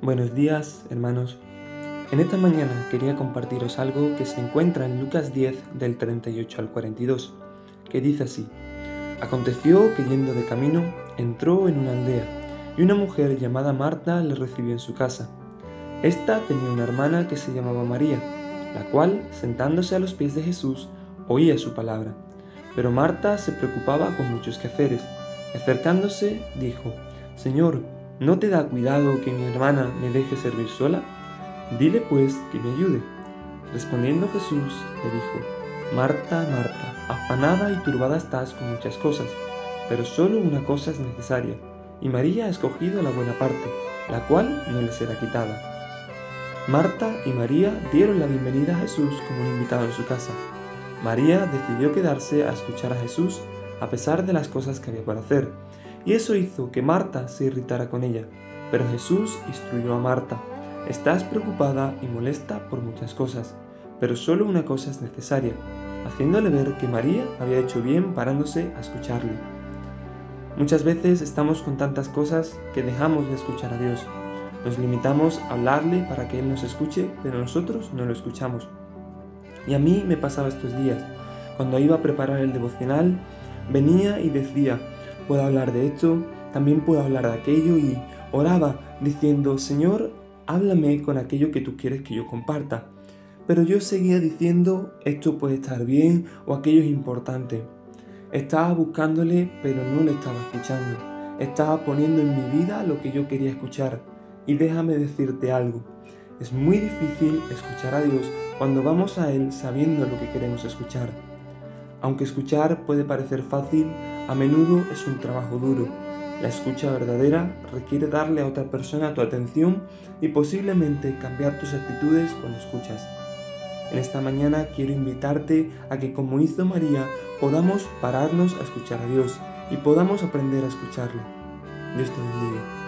Buenos días, hermanos. En esta mañana quería compartiros algo que se encuentra en Lucas 10 del 38 al 42, que dice así. Aconteció que yendo de camino, entró en una aldea, y una mujer llamada Marta le recibió en su casa. Esta tenía una hermana que se llamaba María, la cual, sentándose a los pies de Jesús, oía su palabra. Pero Marta se preocupaba con muchos quehaceres. Acercándose, dijo, Señor, ¿No te da cuidado que mi hermana me deje servir sola? Dile pues que me ayude. Respondiendo Jesús le dijo, Marta, Marta, afanada y turbada estás con muchas cosas, pero solo una cosa es necesaria, y María ha escogido la buena parte, la cual no le será quitada. Marta y María dieron la bienvenida a Jesús como un invitado en su casa. María decidió quedarse a escuchar a Jesús a pesar de las cosas que había por hacer, y eso hizo que Marta se irritara con ella. Pero Jesús instruyó a Marta, estás preocupada y molesta por muchas cosas, pero solo una cosa es necesaria, haciéndole ver que María había hecho bien parándose a escucharle. Muchas veces estamos con tantas cosas que dejamos de escuchar a Dios. Nos limitamos a hablarle para que Él nos escuche, pero nosotros no lo escuchamos. Y a mí me pasaba estos días. Cuando iba a preparar el devocional, venía y decía, puedo hablar de esto, también puedo hablar de aquello y oraba diciendo, Señor, háblame con aquello que tú quieres que yo comparta. Pero yo seguía diciendo, esto puede estar bien o aquello es importante. Estaba buscándole, pero no le estaba escuchando. Estaba poniendo en mi vida lo que yo quería escuchar. Y déjame decirte algo. Es muy difícil escuchar a Dios cuando vamos a Él sabiendo lo que queremos escuchar. Aunque escuchar puede parecer fácil, a menudo es un trabajo duro. La escucha verdadera requiere darle a otra persona tu atención y posiblemente cambiar tus actitudes cuando escuchas. En esta mañana quiero invitarte a que como hizo María podamos pararnos a escuchar a Dios y podamos aprender a escucharle. Dios te bendiga.